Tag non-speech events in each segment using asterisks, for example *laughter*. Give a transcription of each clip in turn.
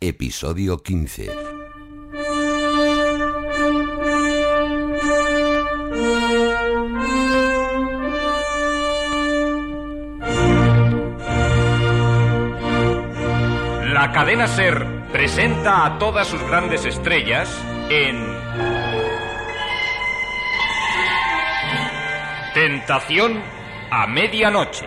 Episodio 15. La cadena Ser presenta a todas sus grandes estrellas en Tentación a medianoche.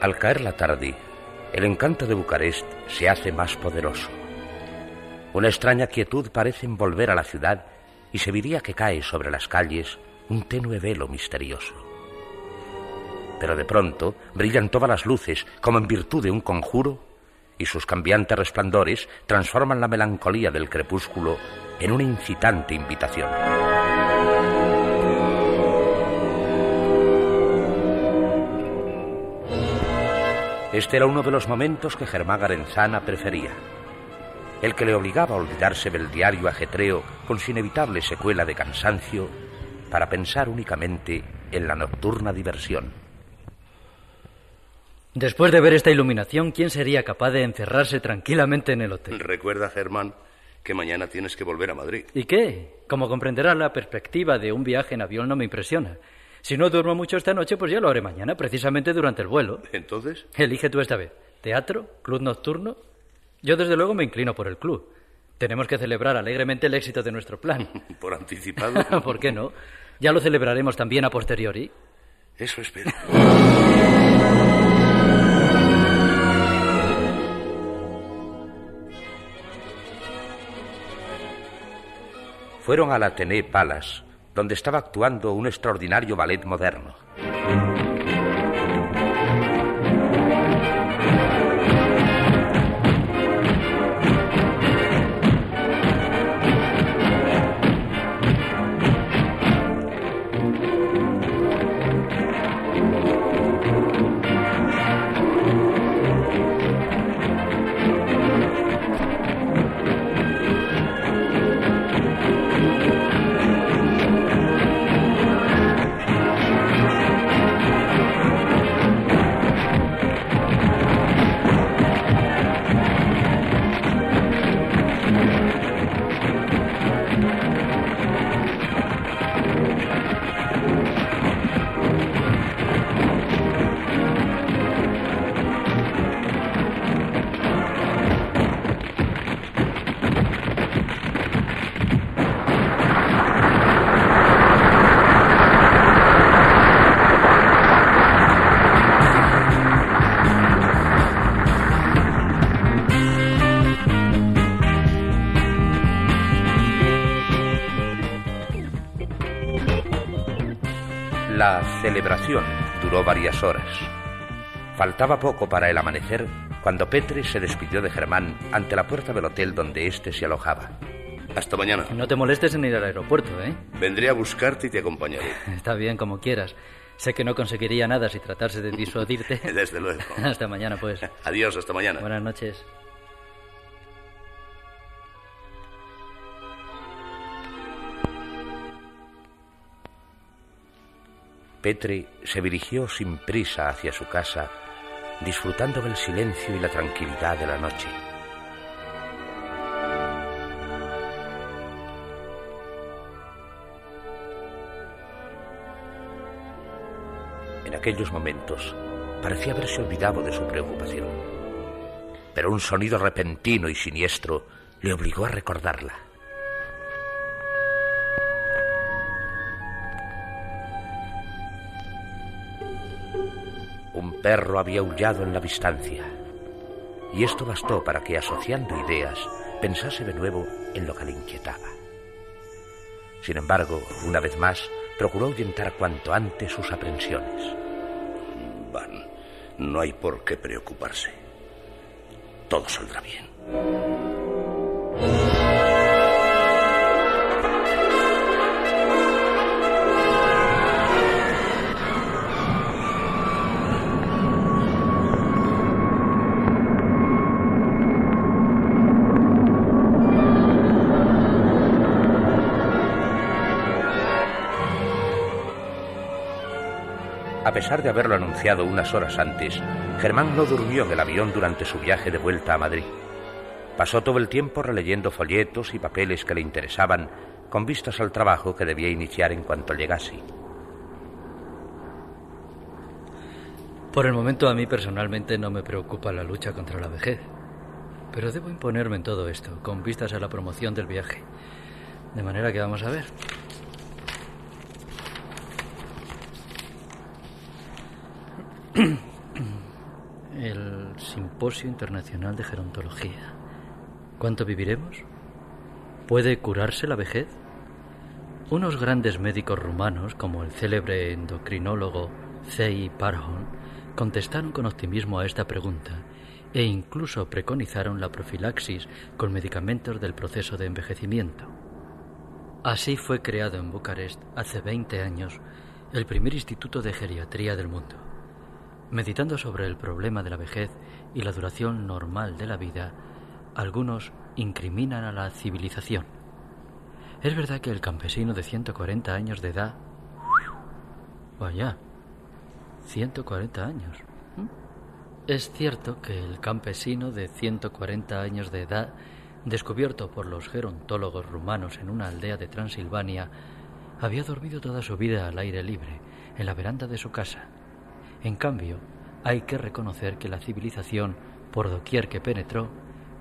Al caer la tarde, el encanto de Bucarest se hace más poderoso. Una extraña quietud parece envolver a la ciudad y se diría que cae sobre las calles un tenue velo misterioso. Pero de pronto brillan todas las luces como en virtud de un conjuro y sus cambiantes resplandores transforman la melancolía del crepúsculo en una incitante invitación. Este era uno de los momentos que Germán Garenzana prefería. El que le obligaba a olvidarse del diario ajetreo con su inevitable secuela de cansancio para pensar únicamente en la nocturna diversión. Después de ver esta iluminación, ¿quién sería capaz de encerrarse tranquilamente en el hotel? Recuerda, Germán, que mañana tienes que volver a Madrid. ¿Y qué? Como comprenderás, la perspectiva de un viaje en avión no me impresiona. Si no duermo mucho esta noche, pues ya lo haré mañana, precisamente durante el vuelo. ¿Entonces? Elige tú esta vez. ¿Teatro? ¿Club nocturno? Yo desde luego me inclino por el club. Tenemos que celebrar alegremente el éxito de nuestro plan. *laughs* ¿Por anticipado? *laughs* ¿Por qué no? Ya lo celebraremos también a posteriori. Eso espero. Fueron al Athénée Palace, donde estaba actuando un extraordinario ballet moderno. Celebración duró varias horas. Faltaba poco para el amanecer cuando Petre se despidió de Germán ante la puerta del hotel donde éste se alojaba. Hasta mañana. No te molestes en ir al aeropuerto, ¿eh? Vendré a buscarte y te acompañaré. *laughs* Está bien, como quieras. Sé que no conseguiría nada si tratase de disuadirte. *laughs* Desde luego. hasta mañana, pues. Adiós, hasta mañana. Buenas noches. Petre se dirigió sin prisa hacia su casa disfrutando del silencio y la tranquilidad de la noche. En aquellos momentos parecía haberse olvidado de su preocupación, pero un sonido repentino y siniestro le obligó a recordarla. Perro había aullado en la distancia, y esto bastó para que, asociando ideas, pensase de nuevo en lo que le inquietaba. Sin embargo, una vez más, procuró ahuyentar cuanto antes sus aprensiones. Van, no hay por qué preocuparse. Todo saldrá bien. A pesar de haberlo anunciado unas horas antes, Germán no durmió en el avión durante su viaje de vuelta a Madrid. Pasó todo el tiempo releyendo folletos y papeles que le interesaban con vistas al trabajo que debía iniciar en cuanto llegase. Por el momento a mí personalmente no me preocupa la lucha contra la vejez, pero debo imponerme en todo esto, con vistas a la promoción del viaje. De manera que vamos a ver. El Simposio Internacional de Gerontología. ¿Cuánto viviremos? ¿Puede curarse la vejez? Unos grandes médicos rumanos, como el célebre endocrinólogo Zei Parhon, contestaron con optimismo a esta pregunta e incluso preconizaron la profilaxis con medicamentos del proceso de envejecimiento. Así fue creado en Bucarest hace 20 años el primer instituto de geriatría del mundo. Meditando sobre el problema de la vejez y la duración normal de la vida, algunos incriminan a la civilización. Es verdad que el campesino de 140 años de edad... Vaya, 140 años. ¿Mm? Es cierto que el campesino de 140 años de edad, descubierto por los gerontólogos rumanos en una aldea de Transilvania, había dormido toda su vida al aire libre, en la veranda de su casa. En cambio, hay que reconocer que la civilización, por doquier que penetró,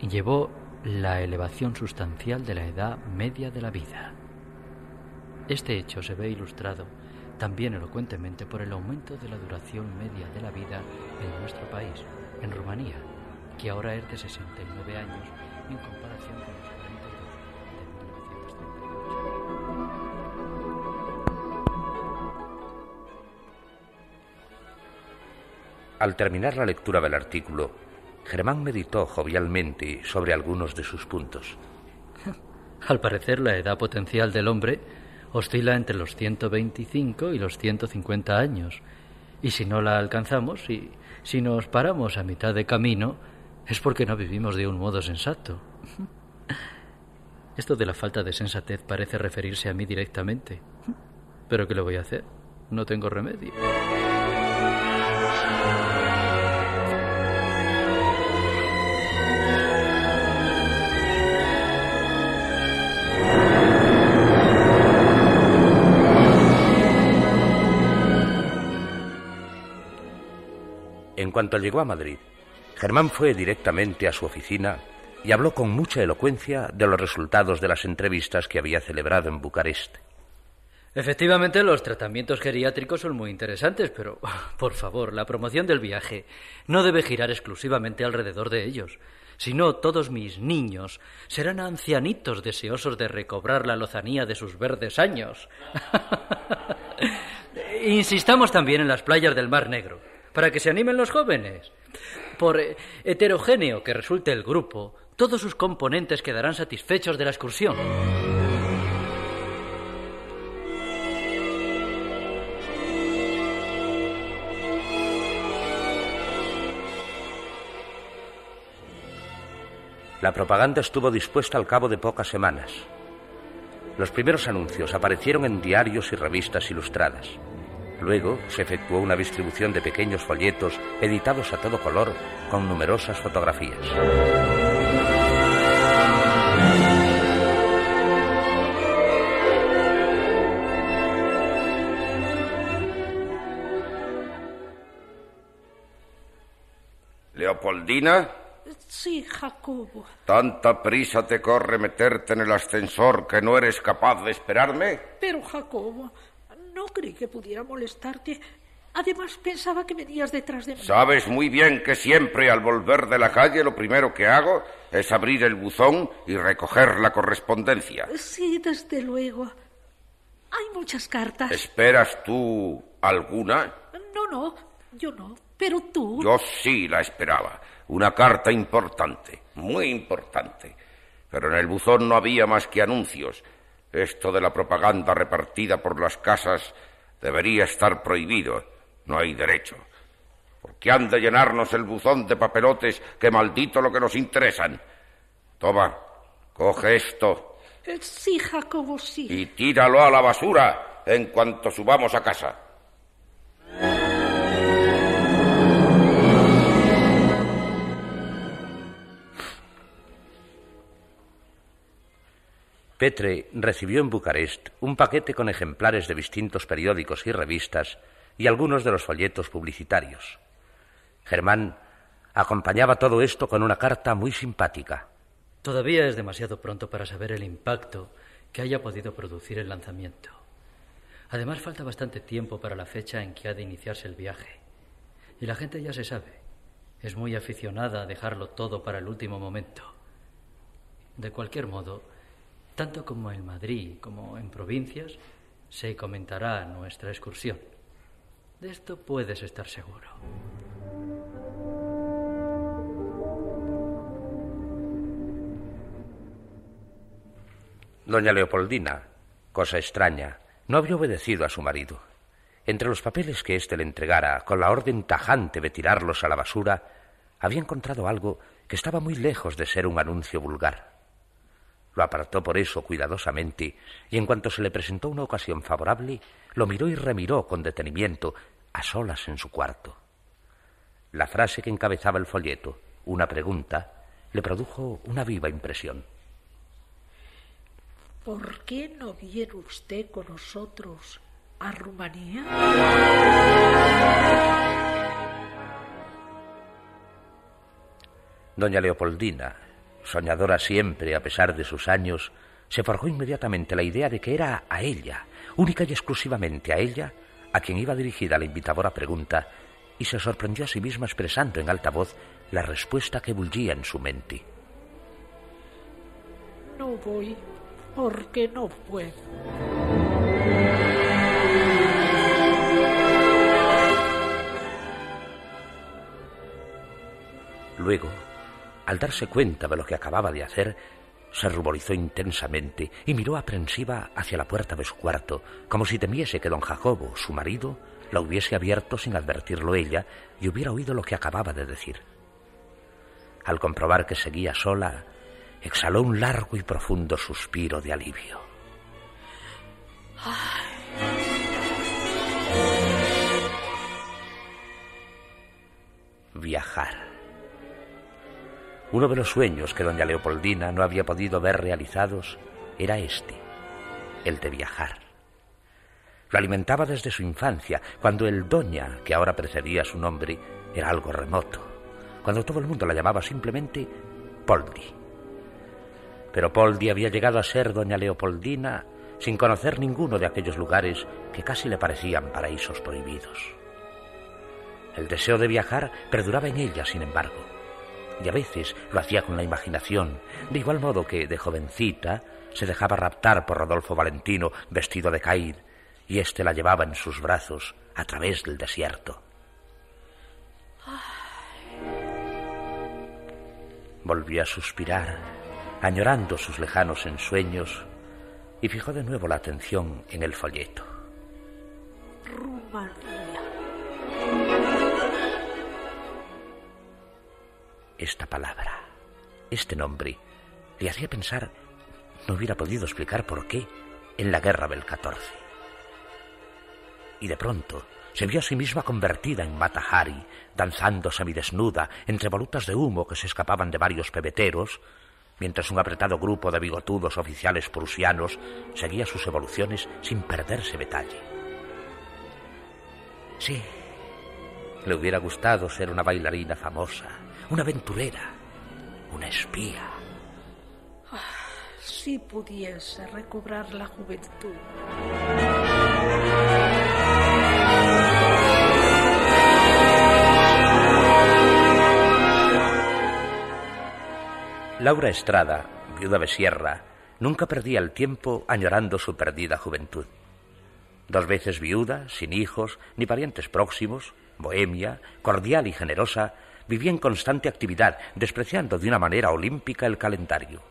llevó la elevación sustancial de la edad media de la vida. Este hecho se ve ilustrado también elocuentemente por el aumento de la duración media de la vida en nuestro país, en Rumanía, que ahora es de 69 años en Al terminar la lectura del artículo, Germán meditó jovialmente sobre algunos de sus puntos. *laughs* Al parecer, la edad potencial del hombre oscila entre los 125 y los 150 años. Y si no la alcanzamos, y si nos paramos a mitad de camino, es porque no vivimos de un modo sensato. *laughs* Esto de la falta de sensatez parece referirse a mí directamente. Pero ¿qué le voy a hacer? No tengo remedio. En cuanto llegó a Madrid, Germán fue directamente a su oficina y habló con mucha elocuencia de los resultados de las entrevistas que había celebrado en Bucarest. Efectivamente, los tratamientos geriátricos son muy interesantes, pero, *laughs* por favor, la promoción del viaje no debe girar exclusivamente alrededor de ellos. Si no, todos mis niños serán ancianitos deseosos de recobrar la lozanía de sus verdes años. *laughs* Insistamos también en las playas del Mar Negro, para que se animen los jóvenes. Por eh, heterogéneo que resulte el grupo, todos sus componentes quedarán satisfechos de la excursión. La propaganda estuvo dispuesta al cabo de pocas semanas. Los primeros anuncios aparecieron en diarios y revistas ilustradas. Luego se efectuó una distribución de pequeños folletos editados a todo color con numerosas fotografías. Leopoldina, Sí, Jacobo. ¿tanta prisa te corre meterte en el ascensor que no eres capaz de esperarme? Pero, Jacobo, no creí que pudiera molestarte. Además, pensaba que venías detrás de mí. Sabes muy bien que siempre al volver de la calle lo primero que hago es abrir el buzón y recoger la correspondencia. Sí, desde luego. Hay muchas cartas. ¿Esperas tú alguna? No, no, yo no. Pero tú. Yo sí la esperaba. Una carta importante, muy importante. Pero en el buzón no había más que anuncios. Esto de la propaganda repartida por las casas debería estar prohibido. No hay derecho. ¿Por qué han de llenarnos el buzón de papelotes que maldito lo que nos interesan? Toma, coge esto Sí, Jacobo, sí. y tíralo a la basura en cuanto subamos a casa. Petre recibió en Bucarest un paquete con ejemplares de distintos periódicos y revistas y algunos de los folletos publicitarios. Germán acompañaba todo esto con una carta muy simpática. Todavía es demasiado pronto para saber el impacto que haya podido producir el lanzamiento. Además, falta bastante tiempo para la fecha en que ha de iniciarse el viaje. Y la gente ya se sabe. Es muy aficionada a dejarlo todo para el último momento. De cualquier modo, tanto como en Madrid como en provincias, se comentará nuestra excursión. De esto puedes estar seguro. Doña Leopoldina, cosa extraña, no había obedecido a su marido. Entre los papeles que éste le entregara, con la orden tajante de tirarlos a la basura, había encontrado algo que estaba muy lejos de ser un anuncio vulgar. Lo apartó por eso cuidadosamente y en cuanto se le presentó una ocasión favorable, lo miró y remiró con detenimiento, a solas en su cuarto. La frase que encabezaba el folleto, una pregunta, le produjo una viva impresión. ¿Por qué no viene usted con nosotros a Rumanía? Doña Leopoldina, soñadora siempre a pesar de sus años, se forjó inmediatamente la idea de que era a ella, única y exclusivamente a ella, a quien iba dirigida la invitadora pregunta, y se sorprendió a sí misma expresando en alta voz la respuesta que bullía en su mente. No voy porque no puedo. Luego, al darse cuenta de lo que acababa de hacer, se ruborizó intensamente y miró aprensiva hacia la puerta de su cuarto, como si temiese que don Jacobo, su marido, la hubiese abierto sin advertirlo ella y hubiera oído lo que acababa de decir. Al comprobar que seguía sola, exhaló un largo y profundo suspiro de alivio. Viajar. Uno de los sueños que doña Leopoldina no había podido ver realizados era este, el de viajar. Lo alimentaba desde su infancia, cuando el doña, que ahora precedía su nombre, era algo remoto, cuando todo el mundo la llamaba simplemente Poldi. Pero Poldi había llegado a ser doña Leopoldina sin conocer ninguno de aquellos lugares que casi le parecían paraísos prohibidos. El deseo de viajar perduraba en ella, sin embargo, y a veces lo hacía con la imaginación, de igual modo que, de jovencita, se dejaba raptar por Rodolfo Valentino vestido de caíd, y éste la llevaba en sus brazos a través del desierto. Volvió a suspirar, añorando sus lejanos ensueños, y fijó de nuevo la atención en el folleto. Rumanía. Esta palabra, este nombre, le hacía pensar, no hubiera podido explicar por qué, en la guerra del 14. Y de pronto se vio a sí misma convertida en Matahari, danzando semidesnuda entre volutas de humo que se escapaban de varios pebeteros, mientras un apretado grupo de bigotudos oficiales prusianos seguía sus evoluciones sin perderse detalle. Sí, le hubiera gustado ser una bailarina famosa, una aventurera, una espía. si pudiese recobrar la juventud. Laura Estrada, viuda de Sierra, nunca perdía el tiempo añorando su perdida juventud. Dos veces viuda, sin hijos, ni parientes próximos, bohemia, cordial y generosa, vivía en constante actividad, despreciando de una manera olímpica el calendario.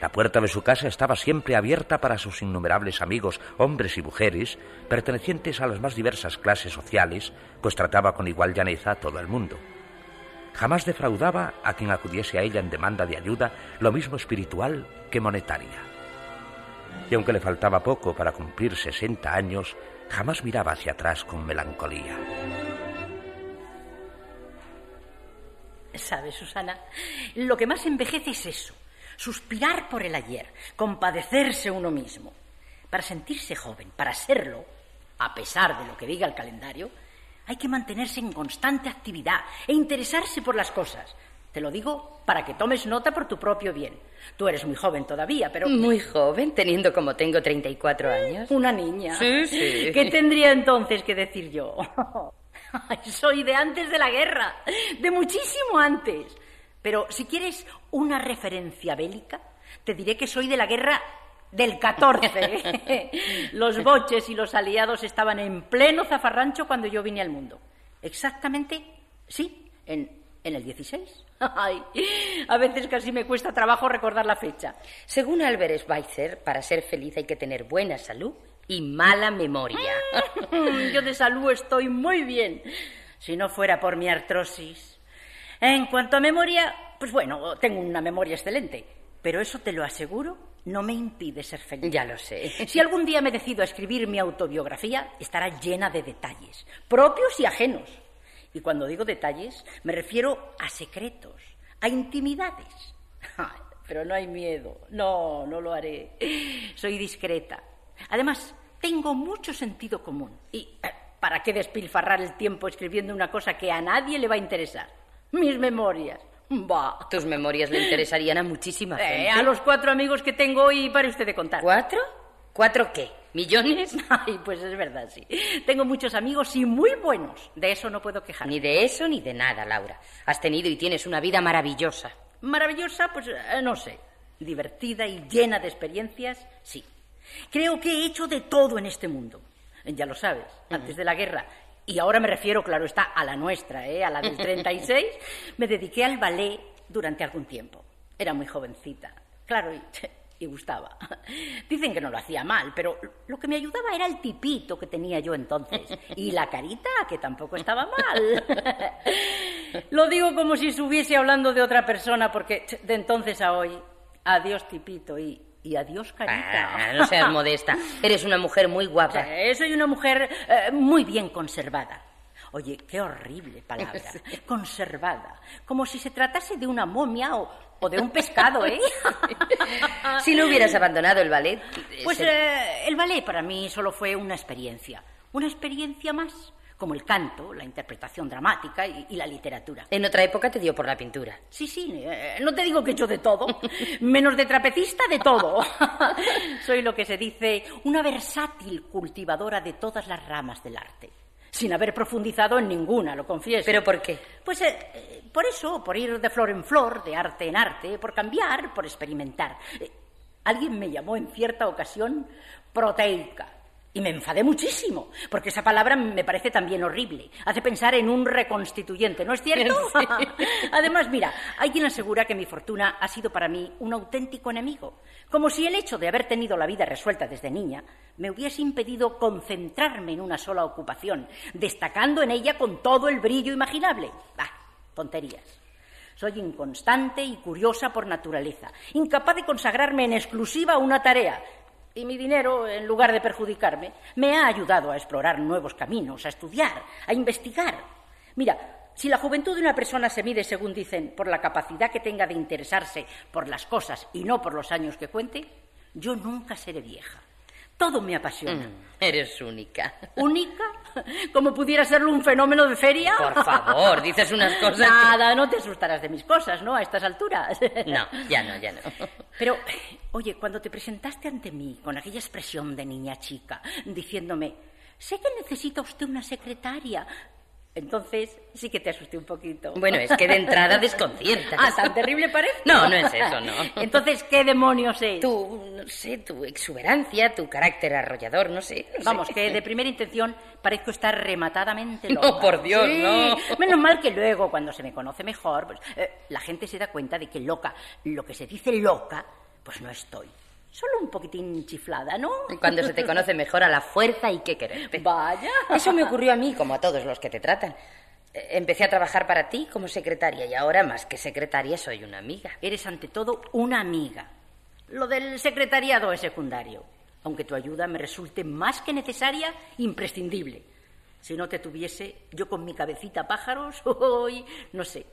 La puerta de su casa estaba siempre abierta para sus innumerables amigos, hombres y mujeres, pertenecientes a las más diversas clases sociales, pues trataba con igual llaneza a todo el mundo. Jamás defraudaba a quien acudiese a ella en demanda de ayuda, lo mismo espiritual que monetaria. Y aunque le faltaba poco para cumplir 60 años, jamás miraba hacia atrás con melancolía. ¿Sabes, Susana? Lo que más envejece es eso, suspirar por el ayer, compadecerse uno mismo. Para sentirse joven, para serlo, a pesar de lo que diga el calendario, hay que mantenerse en constante actividad e interesarse por las cosas. Te lo digo para que tomes nota por tu propio bien. Tú eres muy joven todavía, pero... Muy joven, teniendo como tengo 34 años. Una niña. Sí, sí. ¿Qué tendría entonces que decir yo? *laughs* *laughs* Soy de antes de la guerra, de muchísimo antes. Pero si quieres una referencia bélica, te diré que soy de la guerra del 14. *laughs* los boches y los aliados estaban en pleno zafarrancho cuando yo vine al mundo. Exactamente, sí, en, en el 16. *laughs* Ay, a veces casi me cuesta trabajo recordar la fecha. Según Albert Schweitzer, para ser feliz hay que tener buena salud y mala memoria. yo de salud estoy muy bien, si no fuera por mi artrosis. En cuanto a memoria, pues bueno, tengo una memoria excelente, pero eso te lo aseguro no me impide ser feliz. Ya lo sé. Si algún día me decido a escribir mi autobiografía, estará llena de detalles, propios y ajenos. Y cuando digo detalles, me refiero a secretos, a intimidades. *laughs* pero no hay miedo. No, no lo haré. Soy discreta. Además, tengo mucho sentido común. ¿Y eh, para qué despilfarrar el tiempo escribiendo una cosa que a nadie le va a interesar? Mis memorias. Bah. Tus memorias le interesarían a muchísima Eh, gente. a los cuatro amigos que tengo hoy, para usted de contar. ¿Cuatro? ¿Cuatro qué? ¿Millones? *laughs* Ay, pues es verdad, sí. Tengo muchos amigos y muy buenos. De eso no puedo quejar. Ni de eso ni de nada, Laura. Has tenido y tienes una vida maravillosa. Maravillosa, pues eh, no sé. Divertida y llena de experiencias, sí. Creo que he hecho de todo en este mundo. Ya lo sabes, antes de la guerra. Y ahora me refiero, claro está, a la nuestra, ¿eh? a la del *laughs* 36. me dediqué al ballet durante algún tiempo. Era muy jovencita. Claro, y, *laughs* y gustaba. Dicen que no lo hacía mal, pero lo que me ayudaba era el tipito que tenía yo entonces. Y la carita, que tampoco estaba mal. *laughs* lo digo como si estuviese hablando de otra persona, porque de entonces a hoy, adiós tipito y, y adiós carita. Ah, no seas modesta. Eres una mujer muy guapa. Sí, soy una mujer eh, muy bien conservada. Oye, qué horrible palabra. *laughs* Conservada. Como si se tratase de una momia o, o de un pescado, ¿eh? *laughs* Si no hubieras abandonado el ballet. Pues se- eh, el ballet para mí solo fue una experiencia. Una experiencia más. Como el canto, la interpretación dramática y, y la literatura. En otra época te dio por la pintura. Sí, sí, eh, no te digo que yo de todo, *laughs* menos de trapecista de todo. *laughs* Soy lo que se dice una versátil cultivadora de todas las ramas del arte, sin haber profundizado en ninguna, lo confieso. ¿Pero por qué? Pues eh, por eso, por ir de flor en flor, de arte en arte, por cambiar, por experimentar. Eh, alguien me llamó en cierta ocasión proteica. Y me enfadé muchísimo, porque esa palabra me parece también horrible. Hace pensar en un reconstituyente, ¿no es cierto? *laughs* *laughs* Además, mira, hay quien asegura que mi fortuna ha sido para mí un auténtico enemigo. Como si el hecho de haber tenido la vida resuelta desde niña me hubiese impedido concentrarme en una sola ocupación, destacando en ella con todo el brillo imaginable. Bah, tonterías. Soy inconstante y curiosa por naturaleza, incapaz de consagrarme en exclusiva a una tarea. Y mi dinero, en lugar de perjudicarme, me ha ayudado a explorar nuevos caminos, a estudiar, a investigar. Mira, si la juventud de una persona se mide, según dicen, por la capacidad que tenga de interesarse por las cosas y no por los años que cuente, yo nunca seré vieja. Todo me apasiona. Mm, eres única. *laughs* ¿Única? ¿Como pudiera serlo un fenómeno de feria? Por favor, dices unas *laughs* cosas. Nada, no te asustarás de mis cosas, ¿no? A estas alturas. *laughs* No, ya no, ya no. Pero, oye, cuando te presentaste ante mí con aquella expresión de niña chica, diciéndome, sé que necesita usted una secretaria, entonces sí que te asusté un poquito. Bueno, es que de entrada desconciertas. *laughs* ¿Ah, tan terrible parece? No, no es eso, no. *laughs* Entonces, ¿qué demonios es? Tu, no sé, tu exuberancia, tu carácter arrollador, no sé. no sé. Vamos, que de primera intención parezco estar rematadamente loca. No, por Dios, Sí, no. Menos mal que luego, cuando se me conoce mejor, pues eh, la gente se da cuenta de que loca, lo que se dice loca, pues no estoy. Solo un poquitín chiflada, ¿no? Cuando se te conoce mejor a la fuerza hay que quererte. Vaya. Eso me ocurrió a mí, como a todos los que te tratan. Eh, Empecé a trabajar para ti como secretaria y ahora, más que secretaria, soy una amiga. Eres ante todo una amiga. Lo del secretariado es secundario, aunque tu ayuda me resulte más que necesaria, imprescindible. Si no te tuviese, yo con mi cabecita pájaros, *laughs* hoy, no sé.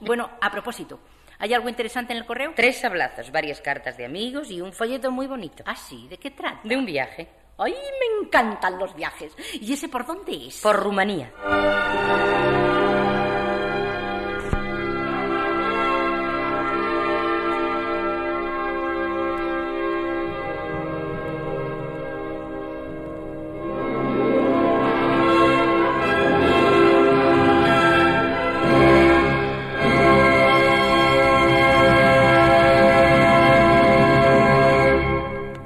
Bueno, a propósito, ¿hay algo interesante en el correo? Tres hablazos, varias cartas de amigos y un folleto muy bonito. Ah, sí, ¿de qué trata? De un viaje. ¡Ay, me encantan los viajes! ¿Y ese por dónde es? Por Rumanía.